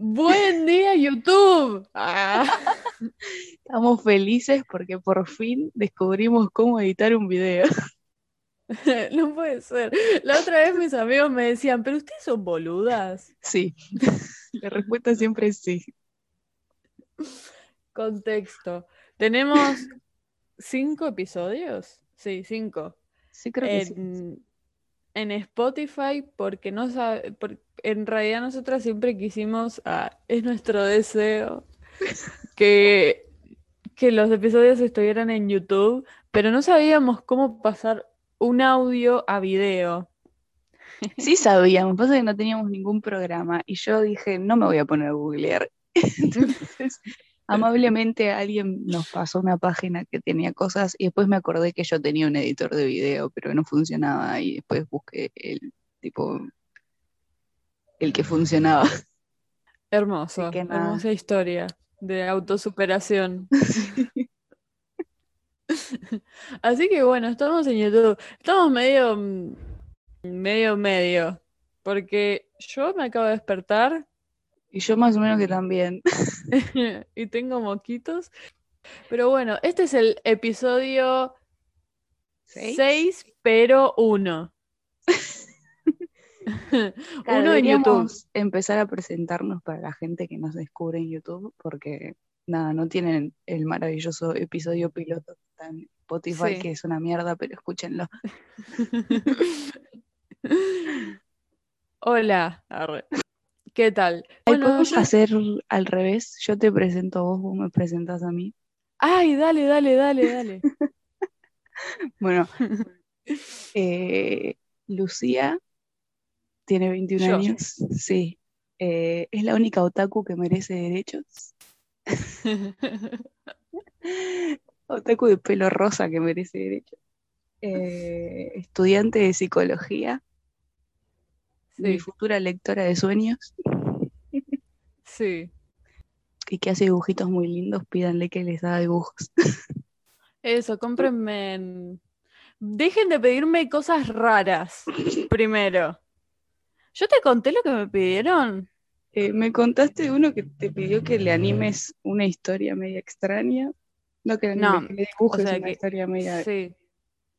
Buen día, YouTube. Ah. Estamos felices porque por fin descubrimos cómo editar un video. No puede ser. La otra vez mis amigos me decían, pero ustedes son boludas. Sí, la respuesta siempre es sí. Contexto. Tenemos cinco episodios. Sí, cinco. Sí, creo que sí. En, Spotify, porque no sabe, por- en realidad nosotras siempre quisimos, ah, es nuestro deseo, que, que los episodios estuvieran en YouTube, pero no sabíamos cómo pasar un audio a video. Sí sabíamos, pasa que no teníamos ningún programa y yo dije, no me voy a poner a googlear. Entonces, amablemente alguien nos pasó una página que tenía cosas y después me acordé que yo tenía un editor de video, pero no funcionaba y después busqué el tipo, el que funcionaba. Hermoso, que hermosa historia de autosuperación. Así que bueno, estamos en YouTube. Estamos medio, mm, medio, medio. Porque yo me acabo de despertar Y yo más o menos que también. y tengo moquitos. Pero bueno, este es el episodio ¿Seis? 6, pero 1. Claro, Uno en YouTube. empezar a presentarnos para la gente que nos descubre en YouTube, porque nada, no tienen el maravilloso episodio piloto que está en Spotify, Sí. que es una mierda, pero escúchenlo. Hola, arre. ¿Qué tal? Bueno, ¿podemos yo- hacer al revés? Yo te presento a vos, vos me presentas a mí. Ay, dale, dale, dale, dale. Bueno, eh, Lucía tiene 21 Yo. años, sí. Eh, es la única otaku que merece derechos. Otaku de pelo rosa que merece derechos. Eh, estudiante de psicología, mi Sí, futura lectora de sueños sí. y que hace dibujitos muy lindos, pídanle que les haga dibujos. Eso, cómprenme. en- Dejen de pedirme cosas raras primero. ¿Yo te conté lo que me pidieron? Eh, me contaste de uno que te pidió que le animes una historia media extraña. No que le, No, que le dibujes sea una que- historia media. Sí.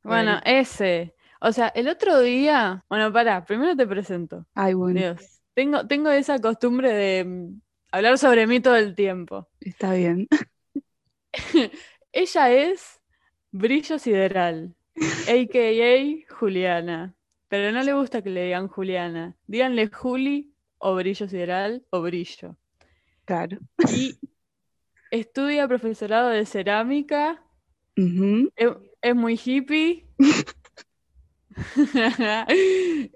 Bueno, ese. O sea, el otro día. Bueno, pará, primero te presento. Ay, bueno, Dios. Tengo, tengo esa costumbre de mm, hablar sobre mí todo el tiempo. está bien. Ella es Brillo Sideral, a.k.a. Juliana. Pero no le gusta que le digan Juliana. Díganle Juli o Brillo Sideral o Brillo. Claro. Y estudia profesorado de cerámica. Es, es muy hippie.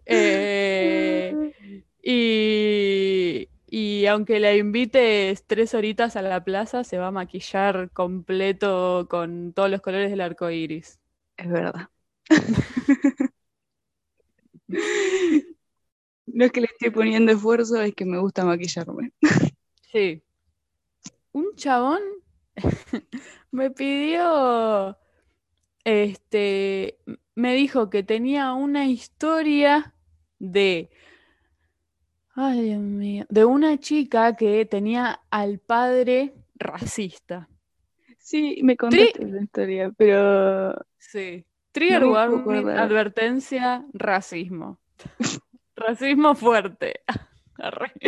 Eh, y, y aunque la invites tres horitas a la plaza, se va a maquillar completo con todos los colores del arco iris. Es verdad. No es que le estoy poniendo esfuerzo, es que me gusta maquillarme. Sí. Un chabón me pidió, este, me dijo que tenía una historia de, ay Dios mío, de una chica que tenía al padre racista. Sí, me contaste la historia, pero Sí. Trigger No advertencia, racismo. Racismo fuerte.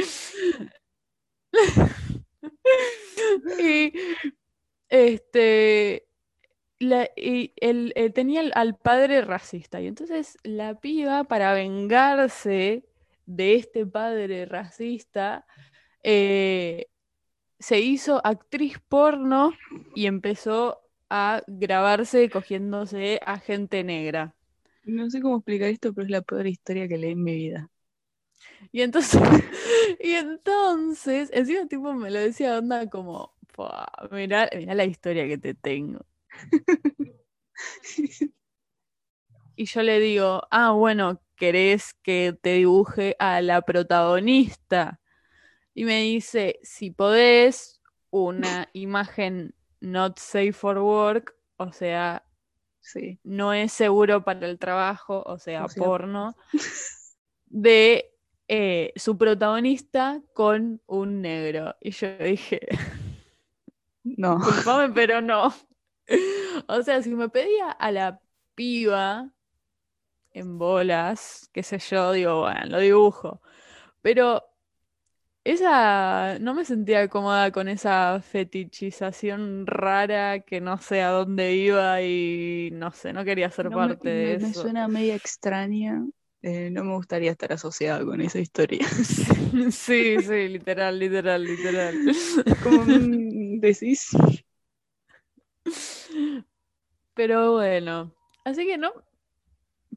Y este la- y él, él tenía al- padre racista. Y entonces la piba, para vengarse de este padre racista, eh, se hizo actriz porno y empezó a grabarse cogiéndose a gente negra. no sé cómo explicar esto, pero es la peor historia que leí en mi vida. Y entonces, y entonces, encima tipo me lo decía onda como, "Fua, mirá, mirá la historia que te tengo. Y yo le digo, ah, bueno, ¿querés que te dibuje a la protagonista? Y me dice, si podés, una imagen not safe for work, o sea, Sí. no es seguro para el trabajo, o sea, O sea, porno, de eh, su protagonista con un negro. Y yo dije, No. Culpame, pero no. O sea, si me pedía a la piba en bolas, qué sé yo, digo, bueno, lo dibujo. Pero esa no me sentía cómoda con esa fetichización rara que no sé a dónde iba y no sé, no quería ser No me- parte de me, me eso. suena media extraña. eh, no me gustaría estar asociada con esa historia. Sí, sí, literal, literal, literal. Como mm, decís. Pero bueno, así que no,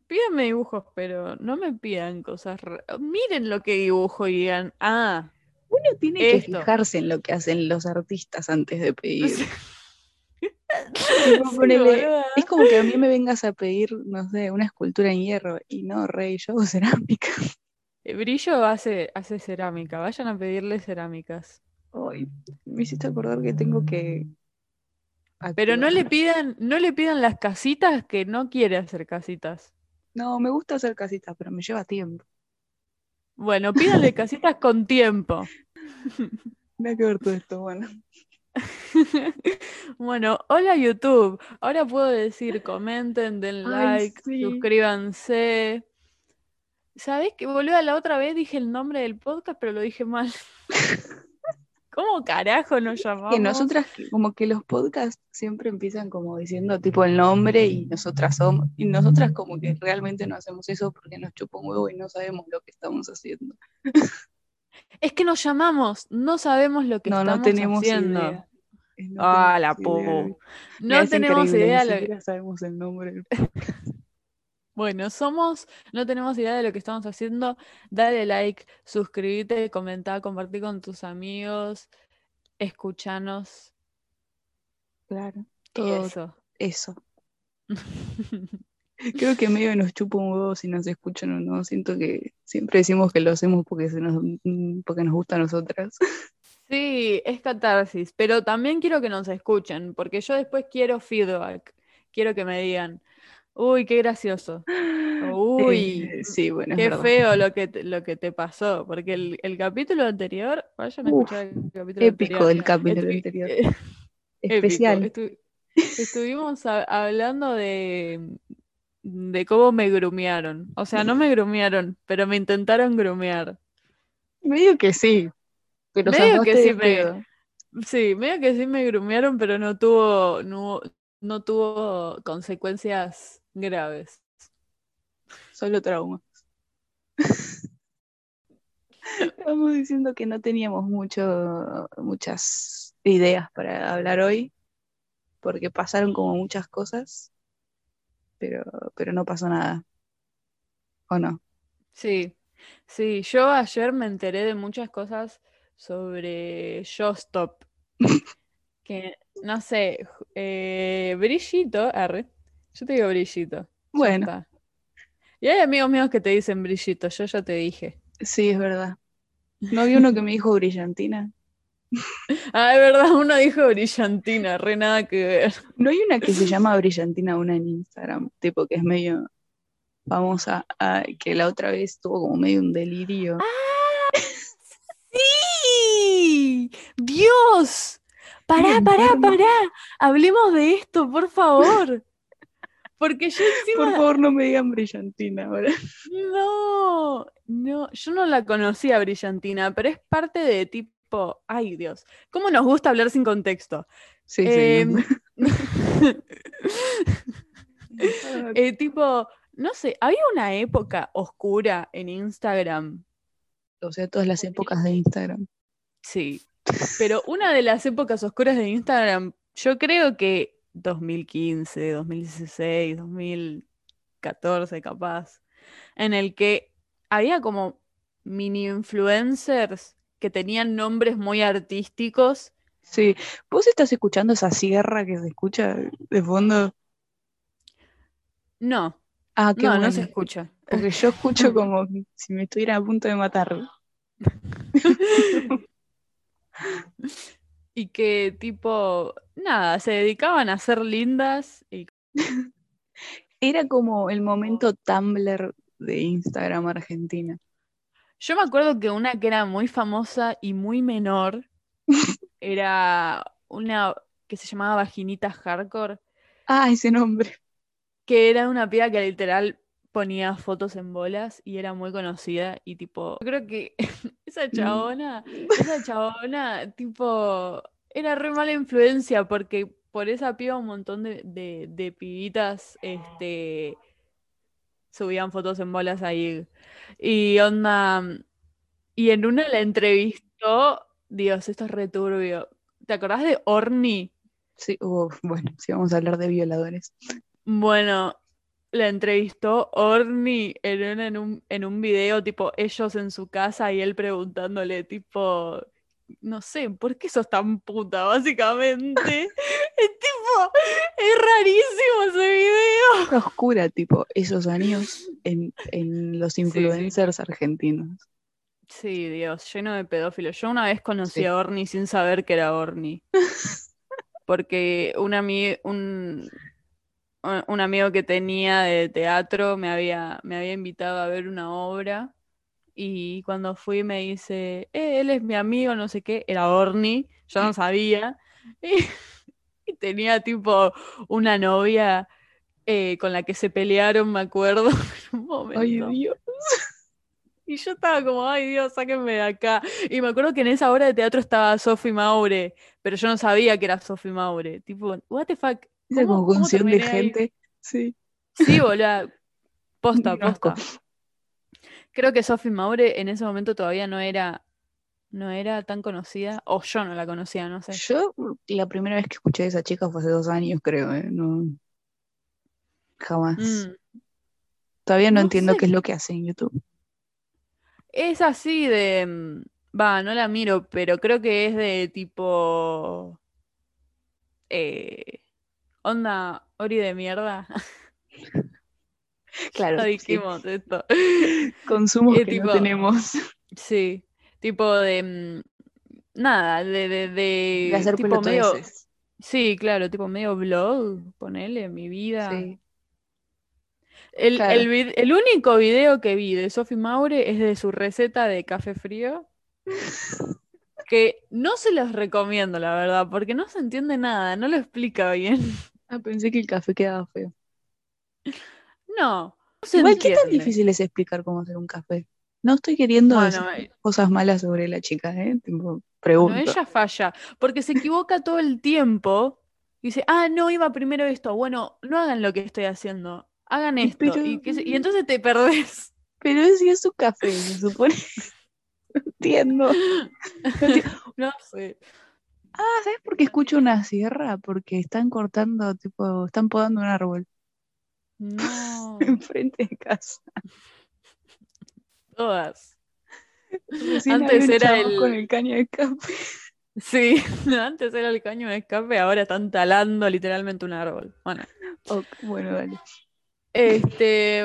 pídanme dibujos, pero no me pidan cosas. Miren lo que dibujo y digan, ah, Uno tiene que fijarse en lo que hacen los artistas antes de pedir. Sí. Ponele, es como que a mí me vengas a pedir, no sé, una escultura en hierro. Y no, rey, yo hago cerámica. Eh, Brillo hace, hace cerámica, vayan a pedirle cerámicas. Ay, me hiciste acordar que tengo que. Pero no le pidan, no le pidan las casitas que no quiere hacer casitas. No, me gusta hacer casitas, pero me lleva tiempo. Bueno, pídanle casitas con tiempo. Nada que ver todo esto, bueno. Bueno, hola YouTube. Ahora puedo decir, comenten, den Ay, like, sí. suscríbanse. ¿Sabés que boluda? La otra vez dije el nombre del podcast, pero lo dije mal. ¿Cómo carajo nos llamamos? Que nosotras, como que los podcasts siempre empiezan como diciendo tipo el nombre y nosotras somos, y nosotras como que realmente no hacemos eso porque nos chupa un huevo y no sabemos lo que estamos haciendo. Es que nos llamamos, no sabemos lo que no, no estamos tenemos haciendo. idea. No ah, la. Mira, No tenemos idea. Lo- sabemos el nombre. Bueno, somos, no tenemos idea de lo que estamos haciendo. Dale like, suscríbete, comenta, compartí con tus amigos, escuchanos. Claro, todo eso. eso. Creo que medio nos chupa un huevo si nos escuchan o no. Siento que siempre decimos que lo hacemos porque, se nos, mm, porque nos gusta a nosotras. Sí, es catarsis, pero también quiero que nos escuchen, porque yo después quiero feedback. Quiero que me digan, uy, qué gracioso. Uy, Eh, sí, bueno, qué feo lo que te, lo que te pasó. Porque el, el capítulo anterior, vayan a escuchar el capítulo Épico anterior. el capítulo anterior. eh. Especial. Estu- estuvimos a- hablando de, de cómo me grumearon. O sea, no me grumearon, pero me intentaron grumear. Medio que sí. Pero Medio que sí me-. Sí, medio que sí me grumearon, pero no tuvo, no, no tuvo consecuencias graves. Solo trauma. Estamos diciendo que no teníamos mucho, muchas ideas para hablar hoy, porque pasaron como muchas cosas, pero, pero no pasó nada. ¿O no? Sí, sí, yo ayer me enteré de muchas cosas sobre Stop que no sé, eh, Brillito, arre, yo te digo Brillito. Bueno. Y hay amigos míos que te dicen Brillito, yo ya te dije. Sí, es verdad. ¿No había uno que me dijo brillantina? Ah, es verdad, uno dijo brillantina, re nada que ver. ¿No hay una que se llama brillantina, una en Instagram, tipo que es medio famosa, ah, que la otra vez tuvo como medio un delirio? ¡Sí! ¡Dios! Pará, pará, pará. Hablemos de esto, por favor. Porque yo Por encima. favor, no me digan brillantina ahora. No, no, yo no la conocía Brillantina, pero es parte de tipo. Ay, Dios. ¿Cómo nos gusta hablar sin contexto? Sí, sí. Em, no. eh, tipo, no sé, había una época oscura en Instagram. O sea, todas las épocas de Instagram. Sí, pero una de las épocas oscuras de Instagram, yo creo que 2015, 2016, 2014 capaz, en el que había como mini influencers que tenían nombres muy artísticos. Sí. ¿Vos estás escuchando esa sierra que se escucha de fondo? No, Ah, qué no, no se escucha. Porque yo escucho como si me estuviera a punto de matar. Y que tipo, nada, se dedicaban a ser lindas y Era como el momento Tumblr de Instagram Argentina. Yo me acuerdo que una que era muy famosa y muy menor era una que se llamaba Vaginita Hardcore, Ah, ese nombre. que era una piba que literal ponía fotos en bolas y era muy conocida y tipo, yo creo que esa chabona, esa chabona, tipo, era re mala influencia porque por esa piba un montón de, de, de pibitas, este, subían fotos en bolas ahí. Y onda, y en una la entrevistó, Dios, esto es returbio. ¿Te acordás de Orni? Sí, bueno, sí vamos a hablar de violadores. Bueno, la entrevistó Orni en, un- en un, en un video, tipo, ellos en su casa y él preguntándole, tipo, no sé, ¿por qué sos tan puta, básicamente? Es tipo, es rarísimo ese video. Una oscura, tipo, esos años en, en los sí. influencers argentinos. Sí, Dios, lleno de pedófilos. Yo una vez conocí Sí. a Orni sin saber que era Orni. Porque un, ami- un, un- amigo que tenía de teatro me había, me había invitado a ver una obra y cuando fui me dice, "Eh, él es mi amigo, no sé qué, era Orni, yo no sabía. Y, y tenía tipo una novia eh, con la que se pelearon, me acuerdo, en un Ay, momento. Dios. Y yo estaba como, ay Dios, sáquenme de acá. Y me acuerdo que en esa obra de teatro estaba Sophie Maure, pero yo no sabía que era Sophie Maure. Tipo, what the fuck. Esa ¿Cómo- como cómo canción de ahí? gente. Sí. Sí, boludo. Posta, posta. Creo que Sophie Maure en ese momento todavía no era, no era tan conocida, o yo no la conocía, no sé. Yo la primera vez que escuché a esa chica fue hace dos años, creo, ¿eh? No, jamás. Mm. Todavía no, No entiendo sé. qué es lo que hace en YouTube. Es así de, mm, va, no la miro, pero creo que es de tipo, eh, onda, Ori de mierda. Claro, sí. dijimos esto. Consumos Eh, que no tenemos. Sí, tipo de mm, nada, de, de, de De hacer tipo medio, sí, claro, tipo medio blog, ponele mi vida. Sí. El, claro. el, el único video que vi de Sophie Maure es de su receta de café frío, que no se los recomiendo, la verdad, porque no se entiende nada, no lo explica bien. Ah, pensé que el café quedaba feo. No, no se Igual, ¿qué tan entiende. difícil es explicar cómo hacer un café? No estoy queriendo Bueno, decir eh, cosas malas sobre la chica, ¿eh? Tipo, Bueno, pregunto. ella falla, porque se equivoca todo el tiempo. Y dice, ah, no, iba primero esto. Bueno, no hagan lo que estoy haciendo, hagan esto. pero- y entonces te perdés. Pero si es su café, se supone. No entiendo. No entiendo. No sé. Ah, ¿sabes por qué escucho una sierra? Porque están cortando, tipo, están podando un árbol No, enfrente de casa. todas. Recién Antes era el- con el caño de escape. Sí, antes era el caño de escape, ahora están talando literalmente un árbol. Bueno, bueno, dale. este.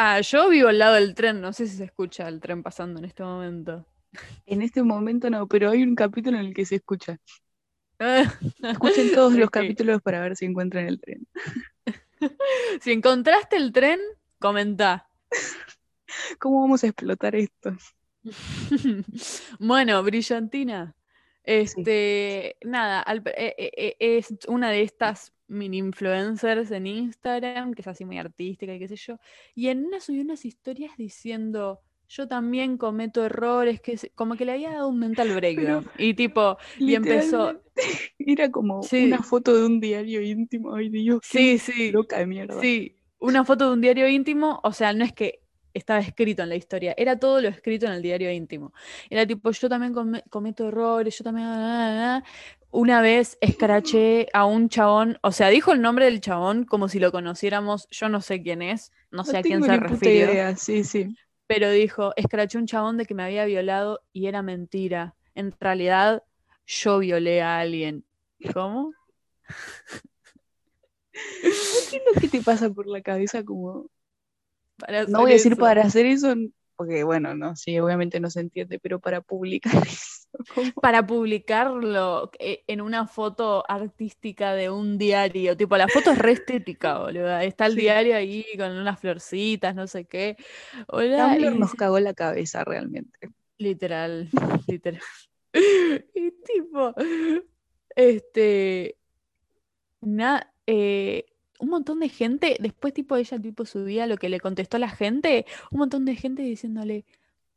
Ah, yo vivo al lado del tren, no sé si se escucha el tren pasando en este momento. En este momento no, pero hay un capítulo en el que se escucha. Escuchen todos los capítulos para ver si encuentran el tren. Si encontraste el tren, comentá. ¿Cómo vamos a explotar esto? Bueno, Brillantina. Este, nada, al- eh, eh, eh, es una de estas mini influencers en Instagram, que es así muy artística y qué sé yo. Y en una subió unas historias diciendo, yo también cometo errores, que se- como que le había dado un mental breakdown. Y tipo, y empezó, Era como Sí. una foto de un diario íntimo. Ay, Dios, sí, qué sí, loca de mierda. sí, una foto de un diario íntimo, o sea, no es que estaba escrito en la historia, era todo lo escrito en el diario íntimo. Era tipo, yo también come- cometo errores, yo también... ah. Una vez escraché a un chabón, o sea, dijo el nombre del chabón como si lo conociéramos, yo no sé quién es, no sé a quién se refirió, sí, sí. pero dijo, escraché un chabón de que me había violado y era mentira. En realidad, yo violé a alguien. ¿Cómo? ¿Qué es lo que te pasa por la cabeza como... Para No voy a decir eso. para hacer eso, porque bueno, no, sí, obviamente no se entiende, pero para publicar eso. Para publicarlo eh, en una foto artística de un diario. Tipo, la foto es re estética, boludo. Está el diario ahí con unas florcitas, no sé qué. Tumblr nos cagó la cabeza realmente. Literal, literal. y tipo, este, nada, eh, un montón de gente, después tipo ella tipo subía lo que le contestó a la gente, un montón de gente diciéndole,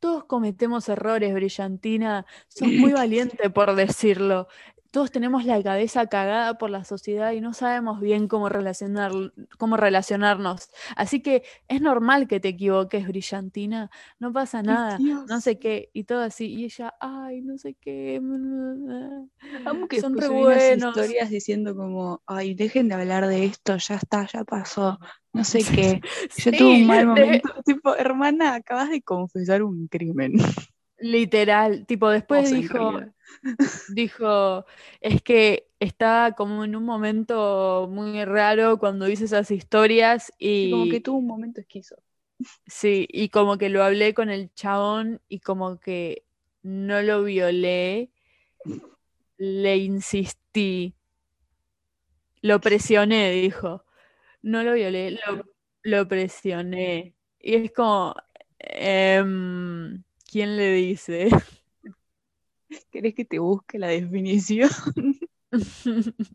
todos cometemos errores, Brillantina, sos muy valiente por decirlo todos tenemos la cabeza cagada por la sociedad y no sabemos bien cómo, relacionar, cómo relacionarnos. Así que es normal que te equivoques, brillantina, no pasa nada, no sé qué, y todo así. Y ella, ay, no sé qué. Amo que Son re buenos. historias diciendo como, ay, dejen de hablar de esto, ya está, ya pasó, no sé qué. Yo tuve un mal momento. Tipo, hermana, acabas de confesar un crimen. Literal, tipo, después dijo dijo, es que está como en un momento muy raro cuando hice esas historias y... como que tuvo un momento esquizo. Sí, y como que lo hablé con el chabón y como que no lo violé, le insistí, lo presioné, dijo. No lo violé, lo, presioné. Y es como, em, ¿quién le dice? ¿Querés que te busque la definición?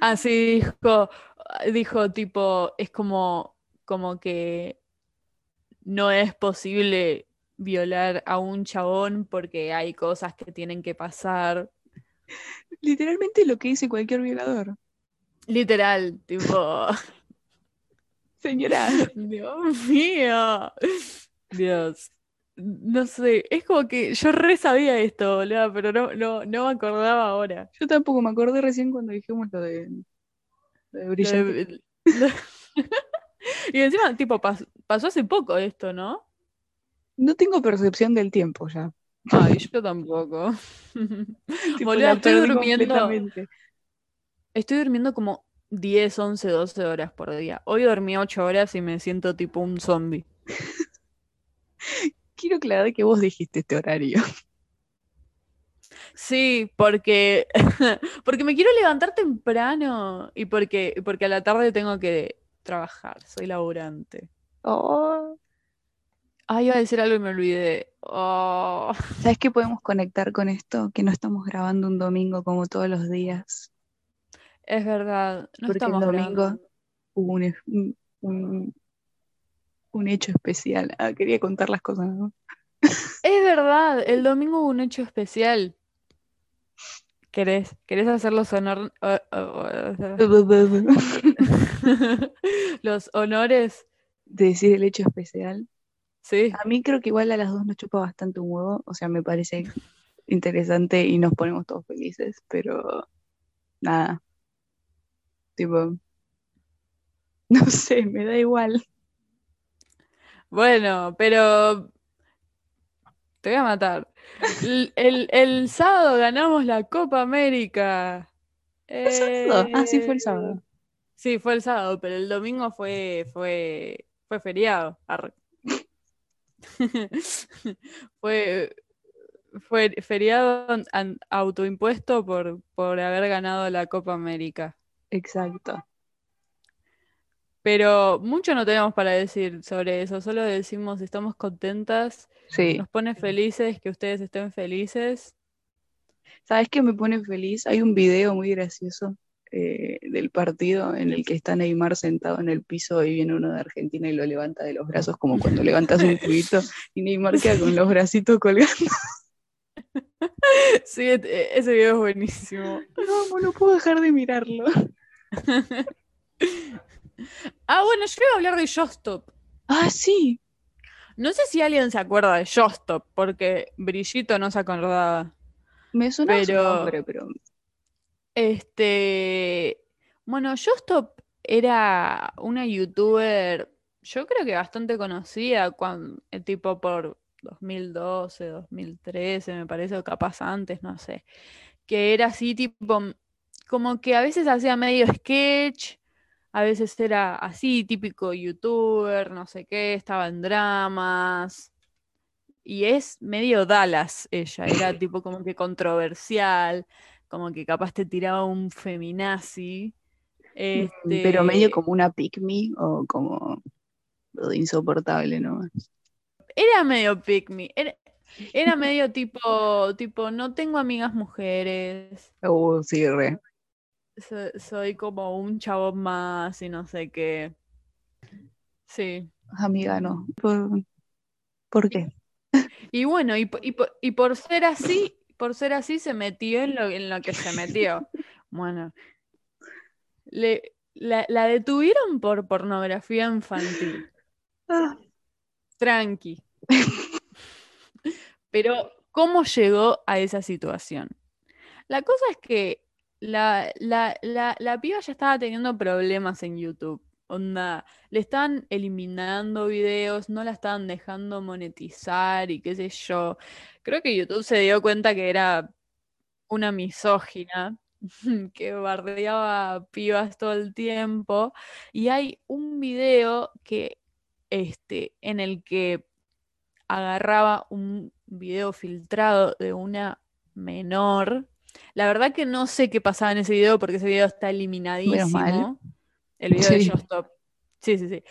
Así dijo, dijo tipo, es como, como que no es posible violar a un chabón porque hay cosas que tienen que pasar. Literalmente lo que dice cualquier violador. Literal, tipo. Señora. Dios mío. Dios no sé, es como que yo re sabía esto, boludo, pero no, no, no me acordaba ahora. Yo tampoco me acordé recién cuando dijimos lo de, brillante. y encima, tipo, pasó hace poco esto, ¿no? No tengo percepción del tiempo ya. Ay, yo tampoco. boludo, estoy durmiendo. Estoy durmiendo como 10, 11, 12 horas por día. Hoy dormí 8 horas y me siento tipo un zombie. quiero aclarar que vos dijiste este horario. Sí, porque, porque me quiero levantar temprano y porque, porque a la tarde tengo que trabajar, soy laburante. Oh. Ah, iba a decir algo y me olvidé. Oh. ¿Sabes qué podemos conectar con esto? Que no estamos grabando un domingo como todos los días. Es verdad, no porque estamos el domingo hubo un, un hecho especial. Ah, quería contar las cosas. Es verdad, el domingo hubo un hecho especial. ¿Querés, ¿Querés hacer los honores? los honores. De decir el hecho especial. Sí. A mí creo que igual a las dos nos chupa bastante un huevo. O sea, me parece interesante y nos ponemos todos felices, pero nada. Tipo, no sé, me da igual. Bueno, pero te voy a matar. El, sábado ganamos la Copa América. Ah, sí, fue el sábado. Sí, fue el sábado, pero el domingo fue, fue, fue feriado. fue, fue feriado autoimpuesto por, por haber ganado la Copa América. Exacto. Pero mucho no tenemos para decir sobre eso, solo decimos estamos contentas, sí. nos pone felices que ustedes estén felices. ¿Sabes qué me pone feliz? Hay un video muy gracioso eh, del partido en el que está Neymar sentado en el piso y viene uno de Argentina y lo levanta de los brazos como cuando levantas un cubito y Neymar queda con los bracitos colgando. Sí, e, ese video es buenísimo. No, no puedo dejar de mirarlo. Ah, bueno, yo iba a hablar de Shostop. Ah, sí. No sé si alguien se acuerda de Shostop, porque Brillito no se acordaba. Me suena pero, su nombre, pero. Este. Bueno, Shostop era una youtuber, yo creo que bastante conocida, cuando, el tipo por 2012, 2013, me parece, o capaz antes, no sé. Que era así, tipo, como que a veces hacía medio sketch, a veces era así, típico youtuber, no sé qué, estaba en dramas. Y es medio Dallas ella, era tipo como que controversial, como que capaz te tiraba un feminazi. Pero medio Este, como una pick me o como lo de insoportable, ¿no? era medio pick me, era, era medio tipo, tipo, no tengo amigas mujeres, Uh, sí, re. So- soy como un chabón más y no sé qué. Sí. Amiga, no. ¿Por, por qué? Y bueno, y, y y por ser así, por ser así se metió en lo, en lo que se metió. Bueno, le, la, la detuvieron por pornografía infantil. Ah, Tranqui. Pero, ¿cómo llegó a esa situación? La cosa es que la, la, la, piba ya estaba teniendo problemas en YouTube. Onda, le estaban eliminando videos, no la estaban dejando monetizar y qué sé yo. Creo que YouTube se dio cuenta que era una misógina que bardeaba pibas todo el tiempo. Y hay un video que, este, en el que agarraba un video filtrado de una menor. La verdad que no sé qué pasaba en ese video porque ese video está mal. eliminadísimo. El video de Sí. Justop. Sí, sí, sí.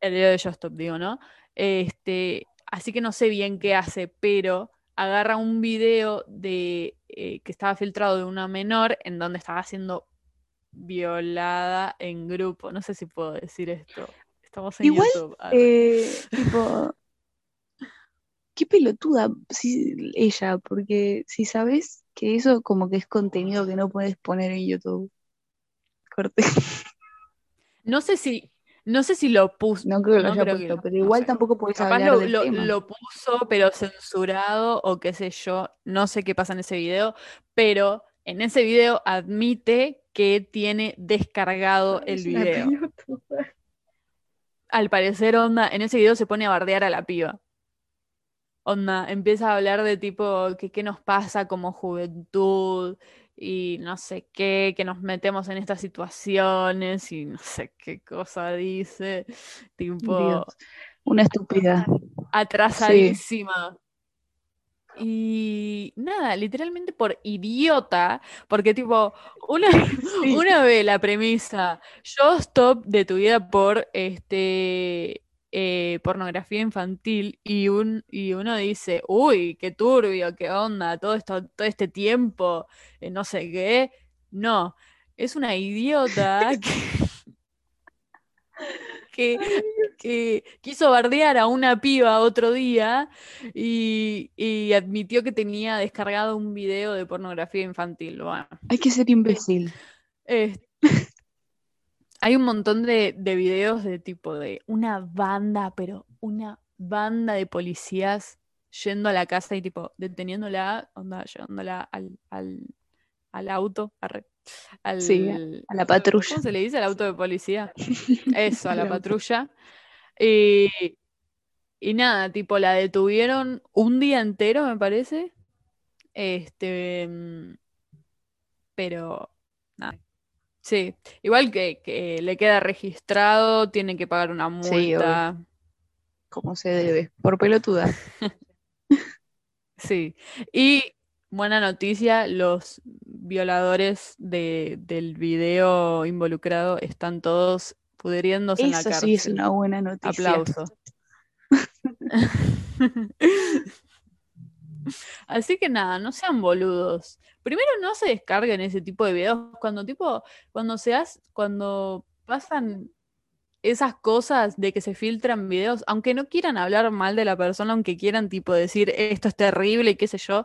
El video de Justop, digo, ¿no? Este, así que no sé bien qué hace, pero agarra un video de eh, que estaba filtrado de una menor en donde estaba siendo violada en grupo. No sé si puedo decir esto. Estamos en Igual, YouTube. Eh, tipo, qué pelotuda si, ella, porque si sabes que eso como que es contenido que no puedes poner en YouTube. Corte. No sé si, no sé si lo puso. No creo que lo No haya creo puesto, pero no igual sé. tampoco puedes Capaz hablar lo, del lo- tema. lo puso, pero censurado o qué sé yo. No sé qué pasa en ese video, pero en ese video admite que tiene descargado el video. Al parecer, onda, en ese video se pone a bardear a la piba. Onda, empieza a hablar de tipo que qué nos pasa como juventud y no sé qué, que nos metemos en estas situaciones y no sé qué cosa dice. Tipo, Dios, una estúpida. atrasadísima. Y nada, literalmente por idiota, porque tipo, una, Sí. una ve la premisa, yo stop de tu vida por este eh, pornografía infantil y, un, y uno dice, uy, qué turbio, qué onda, todo esto, todo este tiempo, eh, no sé qué. No, es una idiota que, que, que quiso bardear a una piba otro día y, y admitió que tenía descargado un video de pornografía infantil. Bueno, Hay que ser imbécil. eh, hay un montón de, de videos de tipo de una banda, pero una banda de policías yendo a la casa y tipo deteniéndola, onda, llevándola al, al, al auto, arre, al, Sí, a la patrulla. ¿Cómo se le dice al auto de policía? Eso, a la patrulla. Y, y nada, tipo, la detuvieron un día entero, me parece. Este, mm, pero. Sí, igual que, que le queda registrado, tiene que pagar una Sí, multa. Como se debe. Por pelotuda. Sí. Y buena noticia, los violadores de, del video involucrado están todos pudriéndose en la Eso cárcel. sí es una buena noticia. Aplauso. Así que nada, no sean boludos. Primero no se descarguen ese tipo de videos cuando tipo, cuando se hace, cuando pasan esas cosas de que se filtran videos, aunque no quieran hablar mal de la persona, aunque quieran tipo decir esto es terrible y qué sé yo,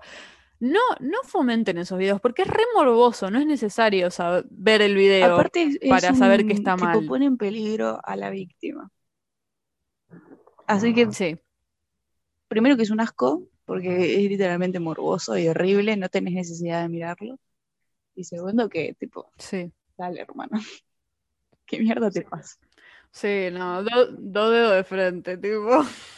no, no fomenten esos videos, porque es re morboso, no es necesario saber, ver el video. Aparte es, es para saber que está tipo, mal. pone en peligro a la víctima. Así que Sí, primero que es un asco, porque es literalmente morboso y horrible, no tenés necesidad de mirarlo. Y segundo que, tipo, sí. dale, hermano. ¿Qué mierda te pasa? Sí, no, do- dos dedos de frente, tipo.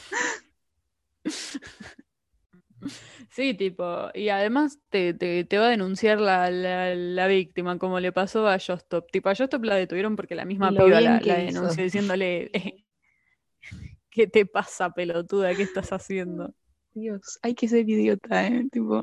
Sí, tipo, y además te, te, te va a denunciar la, la, la víctima, como le pasó a Jostop. Tipo, a Jostop la detuvieron porque la misma lo piba la, la denunció diciéndole, ¿qué te pasa, pelotuda? ¿Qué estás haciendo? Dios, hay que ser idiota, ¿eh? Tipo,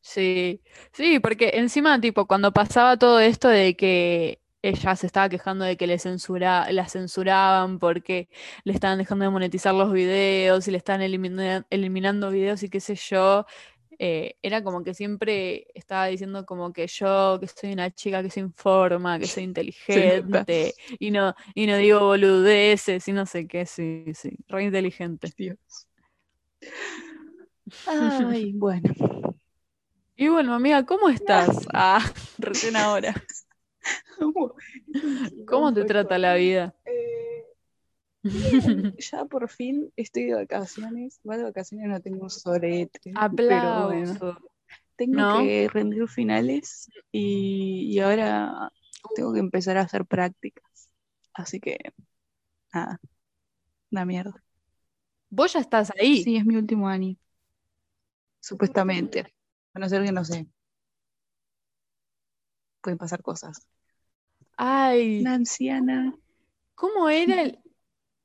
Sí, sí, porque encima, tipo, cuando pasaba todo esto de que ella se estaba quejando de que le censura, la censuraban porque le estaban dejando de monetizar los videos y le estaban elimina- eliminando videos y qué sé yo, eh, era como que siempre estaba diciendo como que yo, que soy una chica que se informa, que soy inteligente y no, y no digo boludeces y no sé qué, sí, sí, re inteligente. Dios. Ay, bueno. Y bueno, amiga, ¿cómo estás? Ah, recién ahora. ¿Cómo te trata la vida? Eh, bien, ya por fin estoy de vacaciones. Igual de vacaciones no tengo sorete, pero bueno. Aplauso. Tengo ¿No? que rendir finales y, y ahora tengo que empezar a hacer prácticas. Así que, nada, una mierda. Vos ya estás ahí. Sí, es mi último año. Supuestamente. A no ser que no sé. Pueden pasar cosas. Ay, Una anciana. ¿cómo era el...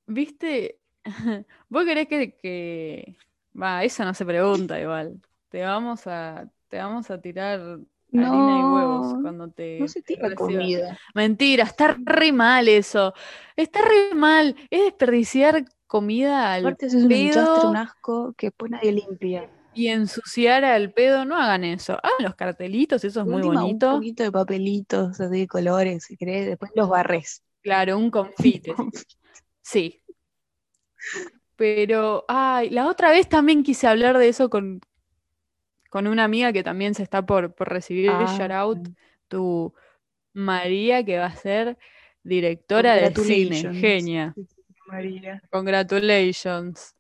¿Viste? ¿Vos querés que, que... Va, eso no se pregunta igual. Te vamos a, te vamos a tirar harina y huevos No, cuando te no se tira comida. Mentira, está re mal eso. Está re mal. Es desperdiciar comida al Aparte eso es un enchastre, pedo un asco que después nadie limpia. y ensuciar al pedo. No hagan eso. Hagan los cartelitos, eso es muy última, un bonito. poquito de papelitos así de colores, si querés, después los barres. Claro, un confite. Sí. Pero, ay, la otra vez también quise hablar de eso con, con una amiga que también se está por, por recibir, shout Ah, out, tu María, que va a ser directora de cine, genia. María. Congratulations.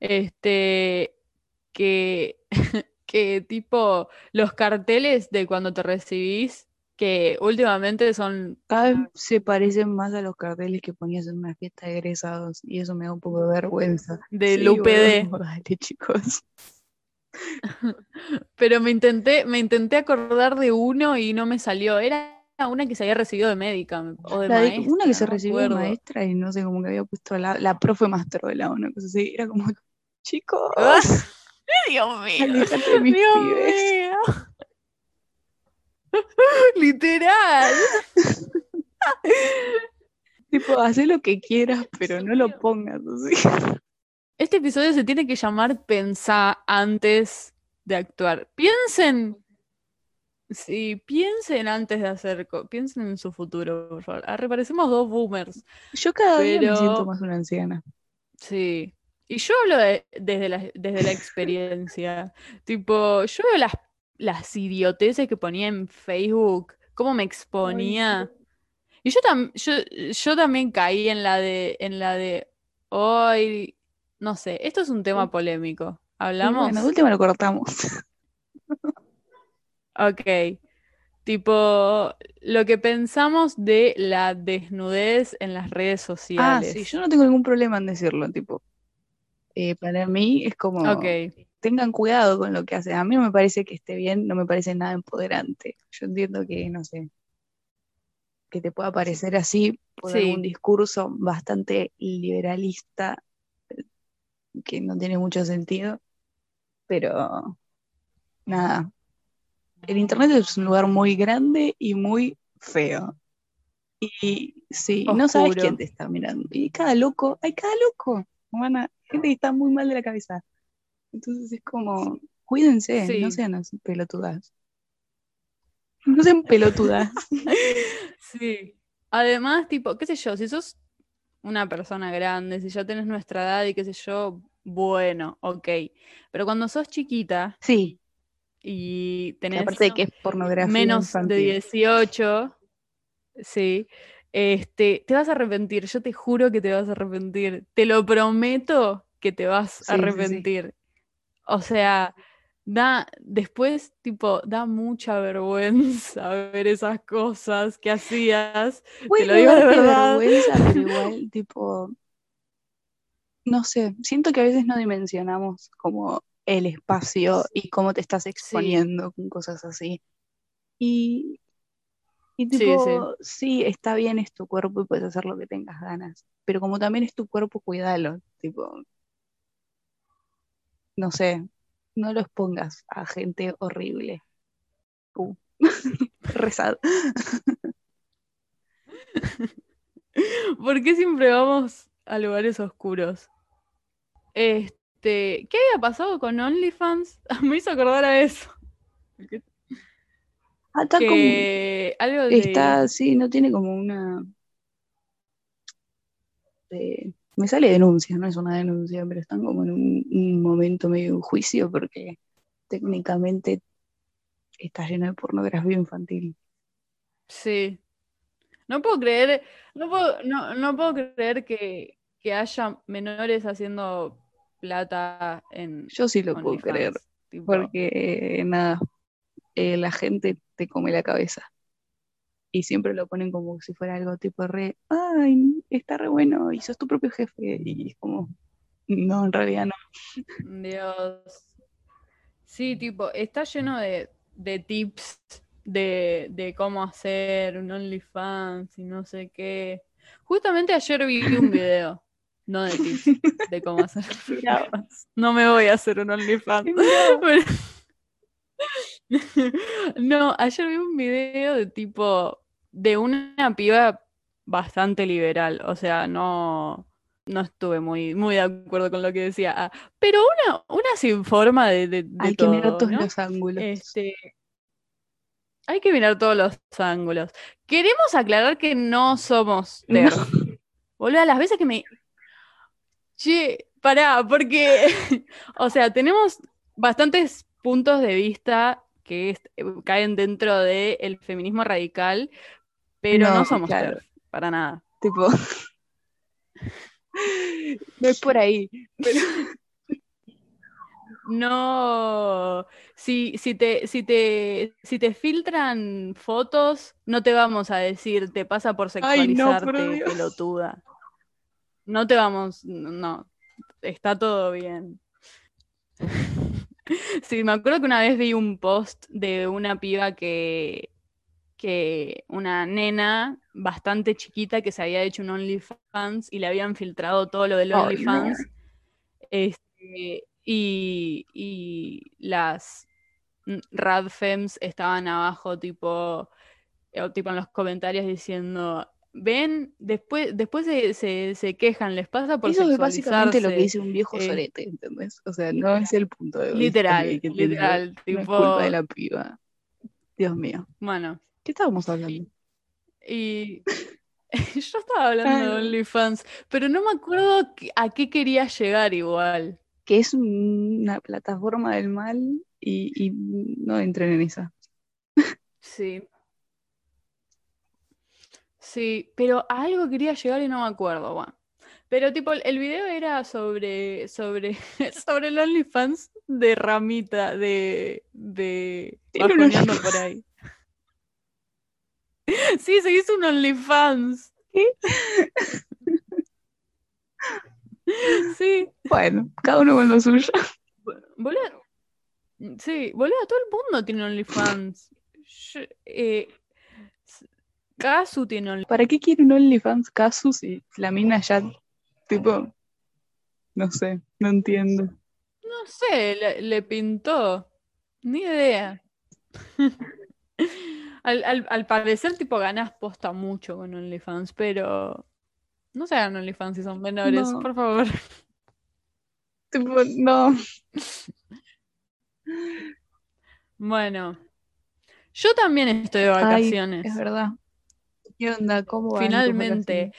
Este, que, que tipo los carteles de cuando te recibís, que últimamente son Cada vez se parecen más a los carteles que ponías en una fiesta de egresados y eso me da un poco de vergüenza. del Sí, UPD. boludo, dale, chicos. Pero me intenté, me intenté acordar de uno y no me salió. Era una que se había recibido de médica o de La de- maestra. una que se no recibió de maestra y no sé, como que había puesto la, la profe más trola o una cosa así. Era como, chicos, Ah, Dios mío. alejate de mis Dios pibes. mío. Literal. Tipo, haz lo que quieras, pero no lo pongas así. Este episodio se tiene que llamar Pensá antes de actuar. Piensen. Sí, piensen antes de hacer. co- Piensen en su futuro, por favor. Arre, parecemos dos boomers. Yo cada día me siento más una anciana. Sí. Y yo hablo de- desde, la, desde la experiencia. tipo, yo veo las, las idioteces que ponía en Facebook, cómo me exponía. Y yo, tam- yo, yo también caí en la de, en la de hoy, no sé, esto es un tema polémico. ¿Hablamos? bueno, de última lo cortamos. Ok. Tipo, lo que pensamos de la desnudez en las redes Ah, sociales. sí, yo no tengo ningún problema en decirlo, tipo. eh, para mí es como, Ok. tengan cuidado con lo que hacen. A mí no me parece que esté bien, no me parece nada empoderante. Yo entiendo que, no sé, que te pueda parecer así por Sí. algún discurso bastante liberalista que no tiene mucho sentido, pero nada. El internet es un lugar muy grande y muy feo. Y sí, no sabes quién te está mirando. Y cada loco, hay cada loco. Humana, gente que está muy mal de la cabeza. Entonces es como, cuídense, Sí. no sean pelotudas. No sean pelotudas. Sí. Además, tipo, qué sé yo, si sos una persona grande, si ya tenés nuestra edad y qué sé yo, bueno, ok. Pero cuando sos chiquita Sí, y tenés aparte de que es pornografía menos de infantil. 18, sí, este, te vas a arrepentir, yo te juro que te vas a arrepentir, te lo prometo que te vas Sí, a sí. arrepentir. O sea, da, después, tipo, da mucha vergüenza ver esas cosas que hacías. Puede lo digo de verdad. vergüenza, pero igual, tipo, no sé, siento que a veces no dimensionamos como el espacio y cómo te estás exponiendo con cosas así. Y, y tipo, sí, está bien, es tu cuerpo y puedes hacer lo que tengas ganas, pero como también es tu cuerpo, cuídalo, tipo, no sé, no los pongas a gente horrible. Uh. Rezado. ¿Por qué siempre vamos a lugares oscuros? Este, ¿qué había pasado con OnlyFans? Me hizo acordar a eso. Ah, está que algo de... Está, sí, no tiene como una... Me sale denuncia, no es una denuncia, pero están como en un, momento medio de juicio porque técnicamente está lleno de pornografía infantil. Sí. No puedo creer, no puedo, no, puedo creer que, haya menores haciendo plata en. Yo sí lo puedo creer. Porque nada, eh, la gente te come la cabeza. Y siempre lo ponen como si fuera algo tipo re, ay, está re bueno, y sos tu propio jefe. Y es como, no, en realidad no. Dios. Sí, tipo, está lleno de, de tips de, cómo hacer un OnlyFans y no sé qué. Justamente ayer vi un video, no de tips, de cómo hacer OnlyFans. No me voy a hacer un OnlyFans. no, ayer vi un video de tipo, de una piba bastante liberal, o sea, no, no estuve muy, muy de acuerdo con lo que decía. Ah, pero una, una sin forma de, de, Hay que mirar todos los ángulos. Este, hay que mirar todos los ángulos. Queremos aclarar que no somos TER. a las veces que me. Che, pará, porque. o sea, tenemos bastantes puntos de vista que caen dentro del feminismo radical, pero no, somos TER, para nada. Tipo. no es por ahí. Pero no, si, si, te, si, te, si te filtran fotos, no te vamos a decir, te pasa por sexualizarte, pelotuda. No te vamos, no, está todo bien. Sí, me acuerdo que una vez vi un post de una piba que, que una nena bastante chiquita que se había hecho un OnlyFans y le habían filtrado todo lo del OnlyFans. Este, y, las radfems estaban abajo, tipo, eh, tipo en los comentarios diciendo, ven, después, después se, se, quejan, les pasa por Eso es básicamente lo que dice un viejo eh, sorete, ¿entendés? O sea, no es el punto de vista. Literal, literal, tipo... culpa de la piba. Dios mío. Bueno. ¿Qué estábamos hablando? Y yo estaba hablando de OnlyFans, pero no me acuerdo a qué quería llegar igual que es una plataforma del mal y, no entren en esa. Sí. Sí, pero a algo quería llegar y no me acuerdo, bueno. Pero tipo, el video era sobre, sobre, sobre el OnlyFans de Ramita, de, de por ahí. Sí, se hizo un OnlyFans. ¿Qué? Sí. Bueno, cada uno con lo suyo. Boludo. Sí, boludo, todo el mundo tiene OnlyFans. Eh, Kazu tiene OnlyFans. ¿Para qué quiere un OnlyFans Kazu si la mina ya, tipo, no sé, no entiendo. No sé, le, pintó. Ni idea. al, al, parecer, tipo, ganas posta mucho con OnlyFans, pero no se hagan OnlyFans si son menores, por favor. Tipo, no. Bueno. Yo también estoy de vacaciones. es verdad. ¿Qué onda? ¿Cómo va? Finalmente.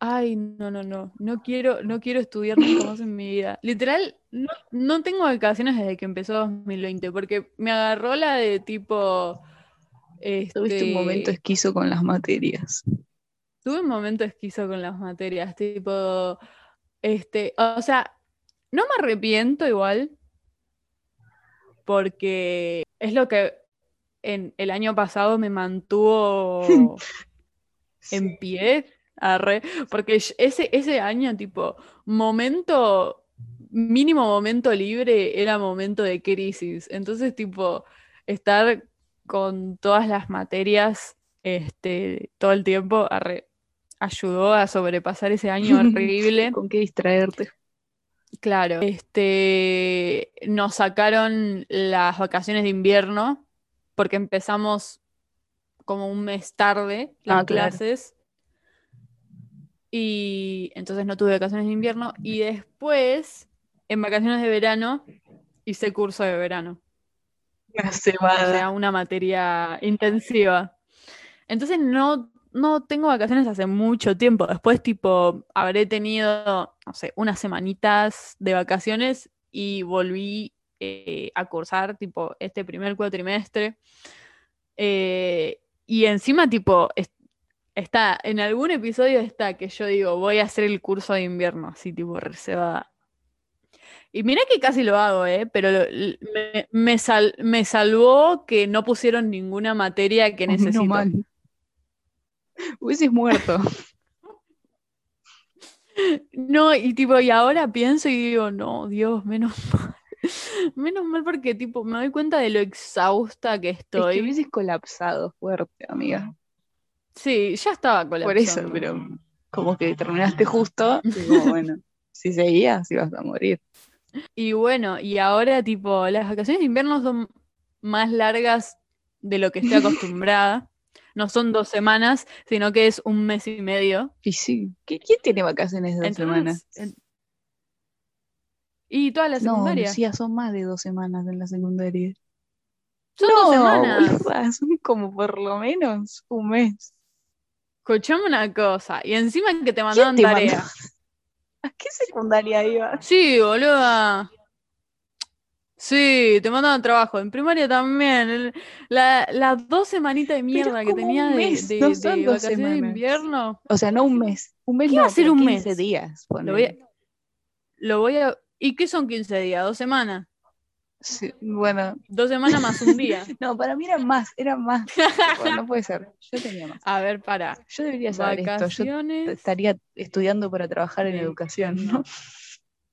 Ay, no, no, no. No quiero, no quiero estudiar nunca más en mi vida. Literal, no, no tengo vacaciones desde que empezó 2020, porque me agarró la de tipo. Tuviste un este momento esquizo con las materias tuve un momento esquizo con las materias, tipo, este, o sea, no me arrepiento igual, porque es lo que en el año pasado me mantuvo en pie, arre, porque ese, ese año, tipo, momento mínimo momento libre era momento de crisis. Entonces, tipo, estar con todas las materias este, todo el tiempo ayudó a sobrepasar ese año horrible. ¿Con qué distraerte? Claro. Este, nos sacaron las vacaciones de invierno porque empezamos como un mes tarde las Ah, claro. clases. Y entonces no tuve vacaciones de invierno. Y después, en vacaciones de verano, hice curso de verano. Una O cebada. sea, una materia intensiva. Entonces no, no tengo vacaciones hace mucho tiempo. Después, tipo, habré tenido, no sé, unas semanitas de vacaciones y volví eh, a cursar, tipo, este primer cuatrimestre. Eh, y encima, tipo, es- está, en algún episodio está que yo digo, voy a hacer el curso de invierno, así, tipo, reservada. Y mirá que casi lo hago, ¿eh? Pero lo- me, me sal- me salvó que no pusieron ninguna materia que necesito. mal. Hubieses muerto. No, y tipo, y ahora pienso y digo, no, Dios, menos mal. Menos mal porque, tipo, me doy cuenta de lo exhausta que Es que estoy. hubieses colapsado fuerte, amiga. Sí, ya estaba Por eso, pero como que terminaste justo. Y como, bueno, si seguías, ibas a morir. Y bueno, y ahora, tipo, las vacaciones de invierno son más largas de lo que estoy acostumbrada. No son dos semanas, sino que es un mes y medio. Y sí, ¿qué- ¿quién tiene vacaciones de dos Entonces, semanas? Y toda la No, secundaria. Lucía, son más de dos semanas en la secundaria. Son no, dos semanas. boluda, son como por lo menos un mes. Escuchame una cosa. Y encima que te mandaban te tarea. mandó? ¿A qué secundaria ibas? Sí, boluda. Sí, te mandaban trabajo. En primaria también. El- la- las dos semanitas de mierda que tenía de, de- no de vacaciones de invierno. O sea, no un mes. Un mes ¿Qué no, va a ser un 15 mes? días. Lo voy, a, lo voy a. ¿Y qué son 15 días? ¿Dos semanas? Sí, bueno, Dos semanas más un día. no, para mí era más, era más. Bueno, no puede ser. Yo tenía más. A ver, para. Yo debería saber esto. Yo estaría estudiando para trabajar en educación, ¿no?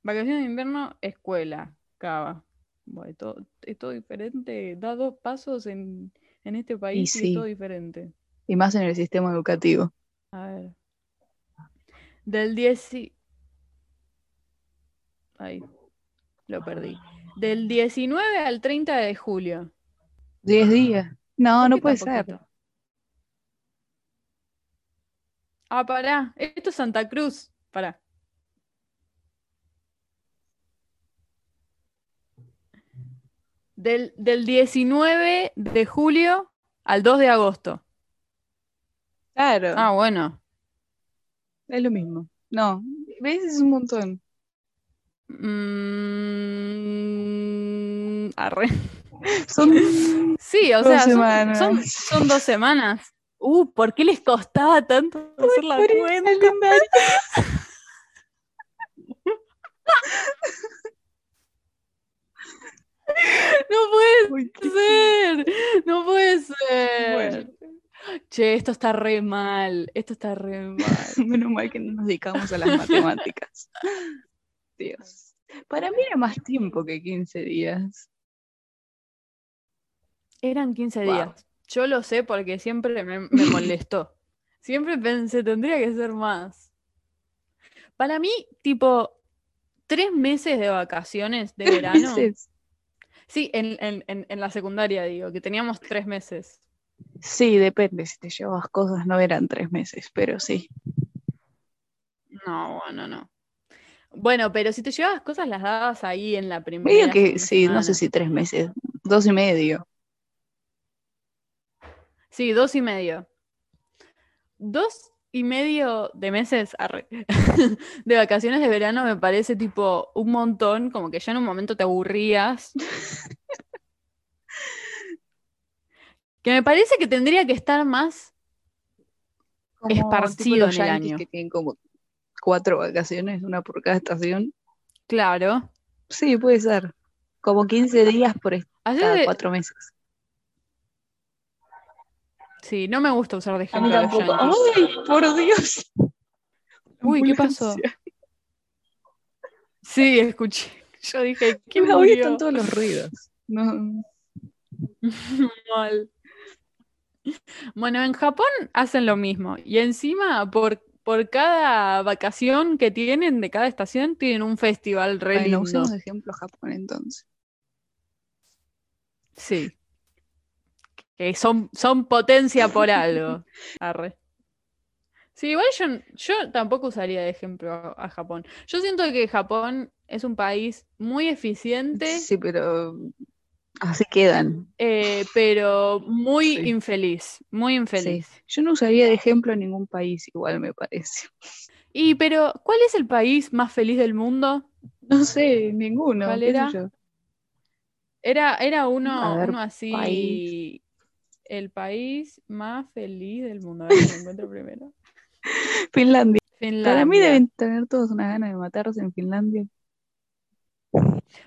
Vacaciones de invierno, escuela, cava. Bueno, todo- es todo diferente. Da dos pasos en, en este país y, sí. es todo diferente. Y más en el sistema educativo. A ver. Del 10. Ahí. Lo perdí. Del 19 al 30 de julio. 10 días. No, ¿Por no puede ser. poquito? Ah, pará. Esto es Santa Cruz. Pará. Del, del 19 de julio al 2 de agosto. Claro, Ah, bueno. es lo mismo. No, ¿ves? Es un montón. Mm, arre. Son Sí, o Dos sea, son, semanas. son, son dos semanas. Uh, ¿por qué les costaba tanto hacer la cuenta? No puede ser, no puede ser. Bueno, Che, esto está re mal, esto está re mal. menos mal que no nos dedicamos a las matemáticas. Dios. Para mí era más tiempo que 15 días. Eran 15 Wow. días. Yo lo sé porque siempre me, me molestó. Siempre pensé, tendría que ser más. Para mí, tipo, tres meses de vacaciones de verano. Meses. Sí, en, en- en- en la secundaria digo, que teníamos tres meses. Sí, depende. Si te llevas cosas, no eran tres meses, pero sí. No, bueno, no. Bueno, pero si te llevabas cosas, las dabas ahí en la primera. Medio que sí, no sé si tres meses, dos y medio. Sí, dos y medio. Dos y medio de meses arre, de vacaciones de verano me parece tipo un montón, como que ya en un momento te aburrías. Que me parece que tendría que estar más Como Esparcido en el año. que tienen como cuatro vacaciones, una por cada estación. claro. Sí, puede ser. Como 15 días por Así cada de- cuatro meses. Sí, no me gusta usar de mí ejemplo a los tampoco. ¡Ay, por Dios! Uy, ¿qué pasó? Sí, escuché. Yo dije, ¿qué Hoy murió? están todos los ruidos. No. Mal. Bueno, en Japón hacen lo mismo. Y encima, por, por cada vacación que tienen de cada estación, tienen un festival re Bueno, lindo. usemos de ejemplo Japón entonces. Sí. Que son, son potencia por algo. Arre. Sí, igual yo, yo tampoco usaría de ejemplo a, a Japón. Yo siento que Japón es un país muy eficiente, Sí, pero así quedan. eh, pero muy Sí. infeliz. Muy infeliz. Yo no usaría de ejemplo a ningún país, igual me parece. Y, pero, ¿cuál es el país más feliz del mundo? No sé, ninguno. ¿Cuál era? yo. Era, era uno, A ver, uno así. país. El país más feliz del mundo. A ver si lo encuentro primero. Finlandia. Finlandia. Para mí deben tener todos una gana de matarse en Finlandia.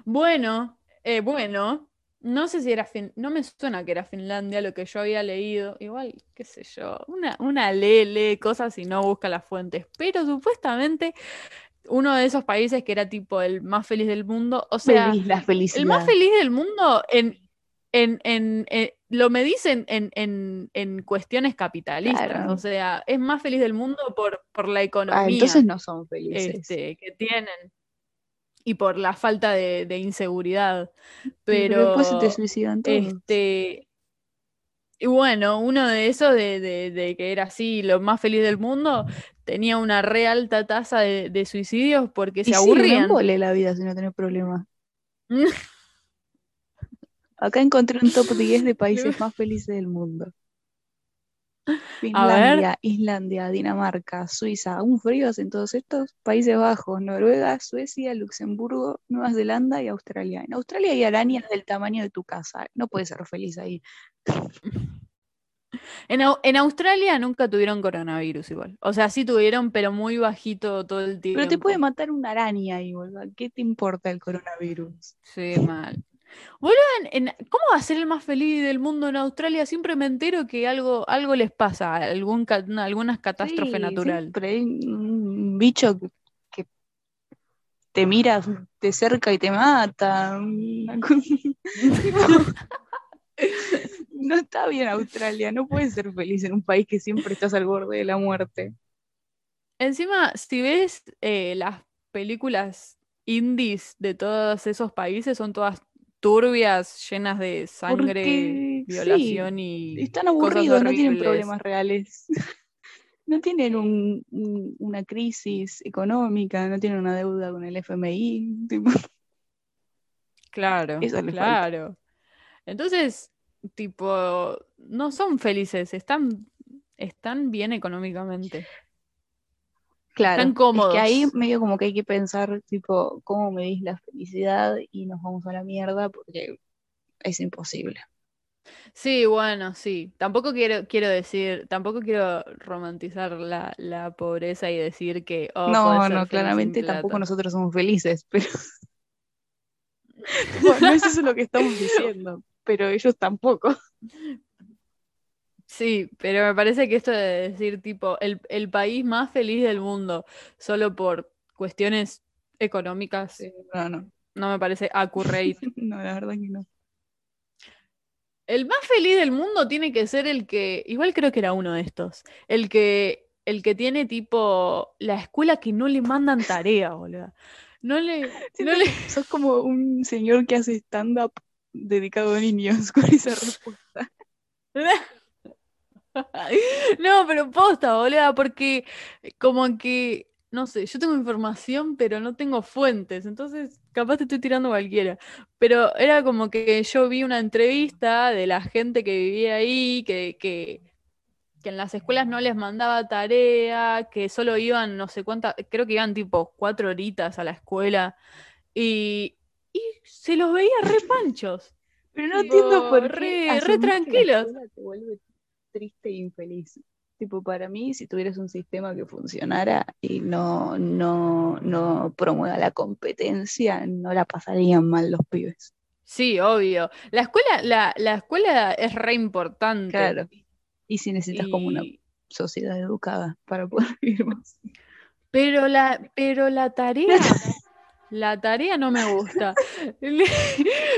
Bueno, eh, bueno, no sé si era fin, no me suena que era Finlandia lo que yo había leído, igual, qué sé yo, una, una lee, lee cosas y no busca las fuentes, pero supuestamente uno de esos países que era tipo el más feliz del mundo, o sea, Feliz, la felicidad. el más feliz del mundo en, en, en, en- lo me dicen en, en, en cuestiones capitalistas, Claro. o sea, es más feliz del mundo por, por la economía Ah, entonces no son felices. este, que tienen y por la falta de, de inseguridad. Sí, Pero, después se te suicidan todos. este, y bueno, uno de esos de, de- de que era así, lo más feliz del mundo, tenía una re alta tasa de, de suicidios porque se y sí, aburrían. embole la vida si no tenés problemas. Acá encontré un top 10 de países más felices del mundo. Finlandia, Islandia, Dinamarca, Suiza, un frío en todos estos, Países Bajos, Noruega, Suecia, Luxemburgo, Nueva Zelanda y Australia. En Australia hay arañas del tamaño de tu casa, no puedes ser feliz ahí. En, en Australia nunca tuvieron coronavirus igual. O sea, sí tuvieron, pero muy bajito todo el tiempo. Pero te puede matar una araña ahí. ¿Qué te importa el coronavirus? Sí, mal. Boludo, en- en- ¿cómo va a ser el más feliz del mundo en Australia? Siempre me entero que algo, algo les pasa, algún, alguna catástrofe Sí, natural. siempre hay un bicho que, que te mira de cerca y te mata. No está bien Australia, no puedes ser feliz en un país que siempre estás al borde de la muerte. Encima, si ves eh, las películas indies de todos esos países, son todas turbias, llenas de sangre, Porque, sí, violación y Están cosas aburridos, no tienen problemas reales. No tienen un- un- una crisis económica, no tienen una deuda con el FMI. tipo, Claro, Eso falta. claro. Entonces, tipo, no son felices, están, están bien económicamente. Claro, Están cómodos. es que ahí medio como que hay que pensar, tipo, cómo medís la felicidad y nos vamos a la mierda porque es imposible. Sí, bueno, sí. Tampoco quiero, quiero decir, tampoco quiero romantizar la, la pobreza y decir que oh, no, no, claramente tampoco nosotros somos felices, pero Bueno, no es eso lo que estamos diciendo, pero ellos tampoco. Sí, pero me parece que esto de decir, tipo, el, el país más feliz del mundo, solo por cuestiones económicas, No, no, no me parece accurate. no, la verdad que no. El más feliz del mundo tiene que ser el que, igual creo que era uno de estos, el que, el que tiene tipo la escuela que no le mandan tarea, boludo. No le, no le, sos como un señor que hace stand-up dedicado a niños con esa respuesta. No, pero posta, boluda, porque como que, no sé, yo tengo información, pero no tengo fuentes, entonces capaz te estoy tirando cualquiera. Pero era como que yo vi una entrevista de la gente que vivía ahí, que, que, que en las escuelas no les mandaba tarea, que solo iban, no sé cuántas, creo que iban tipo cuatro horitas a la escuela, y, y se los veía re panchos. Pero no Tipo, entiendo por qué re- re tranquilos. escuela te vuelve triste e infeliz. Tipo, para mí, si tuvieras un sistema que funcionara y no, no, no promueva la competencia, no la pasarían mal los pibes. Sí, obvio. La escuela, la, la escuela es re importante. Claro. Y si necesitas como una sociedad educada para poder vivir más. Pero la, pero la tarea, La tarea no me gusta.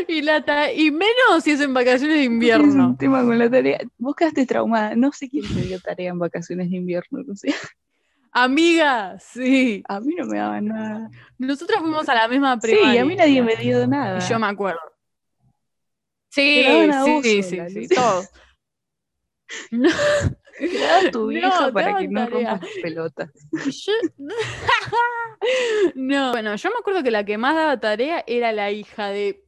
y, la ta- y menos si es en vacaciones de invierno. un tema con la tarea. Vos quedaste traumada. No sé quién te dio tarea en vacaciones de invierno. No sé. Amiga, sí. A mí no me daban nada. Nosotros fuimos a la misma Sí, primaria. a mí nadie me dio nada. Y yo me acuerdo. Sí, sí, sí, sí, no sé. todo. Daba tu No, vieja para que no rompas las pelotas. yo... no, bueno, yo me acuerdo que la que más daba tarea era la hija de,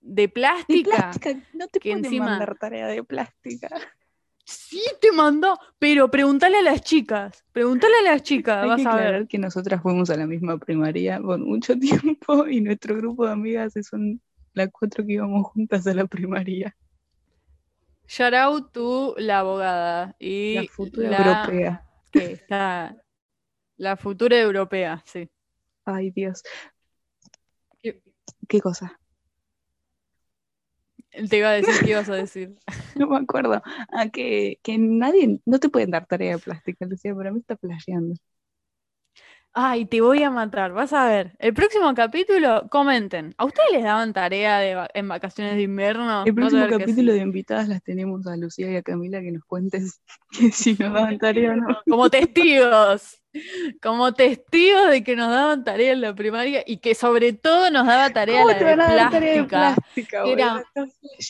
de De plástica. plástica, no te que pueden encima- mandar tarea de plástica. Sí te mandó, pero pregúntale a las chicas, pregúntale a las chicas, Hay vas que a ver. que nosotras fuimos a la misma primaria por mucho tiempo y nuestro grupo de amigas son las cuatro que íbamos juntas a la primaria. Shout out to la abogada y La futura la europea. que está la futura europea, sí. Ay, Dios. ¿Qué- ¿Qué cosa? Te iba a decir qué ibas a decir. No me acuerdo. Ah, que, que nadie, no te pueden dar tarea de plástica, Lucía, para mí está flasheando. Ay, te voy a matar, vas a ver. El próximo capítulo, comenten. ¿A ustedes les daban tarea de va- en vacaciones de invierno? El próximo capítulo sí. de invitadas las tenemos a Lucía y a Camila que nos cuenten que si nos daban tarea o no. Como testigos. Como testigos de que nos daban tarea en la primaria y que sobre todo nos daba tarea ¿Cómo la de van a dar tarea de plástica. plástica? que era-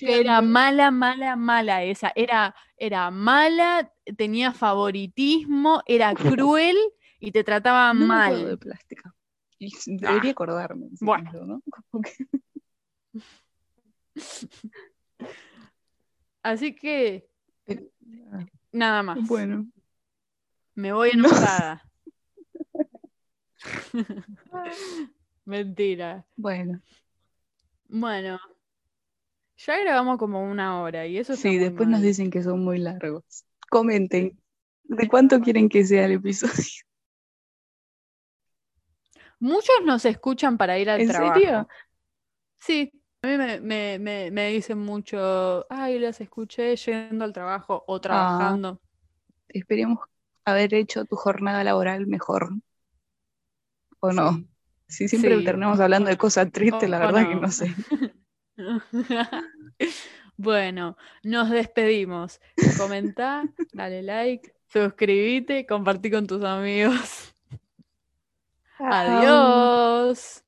que era mala, mala, mala esa. Era, era mala, tenía favoritismo, era cruel y te trataba No me acuerdo de mal. plástica. Y debería Ah, acordarme. en bueno. ¿no? Que- Así que, Ah, nada más. Bueno. Me voy No. enojada. Mentira. Bueno, Bueno, ya grabamos como una hora y eso sí, después nos dicen que son muy largos. Comenten. ¿De cuánto quieren que sea el episodio? Muchos nos escuchan para ir al ¿En trabajo. serio? Sí, a mí me, me- me- me dicen mucho, ay, las escuché yendo al trabajo Ah. o trabajando. Esperemos haber hecho tu jornada laboral mejor. ¿O no? Si siempre Sí. terminamos hablando de cosas tristes, la verdad que no. no sé. Bueno, nos despedimos. Comenta, dale like, suscríbete, compartí con tus amigos. Adiós.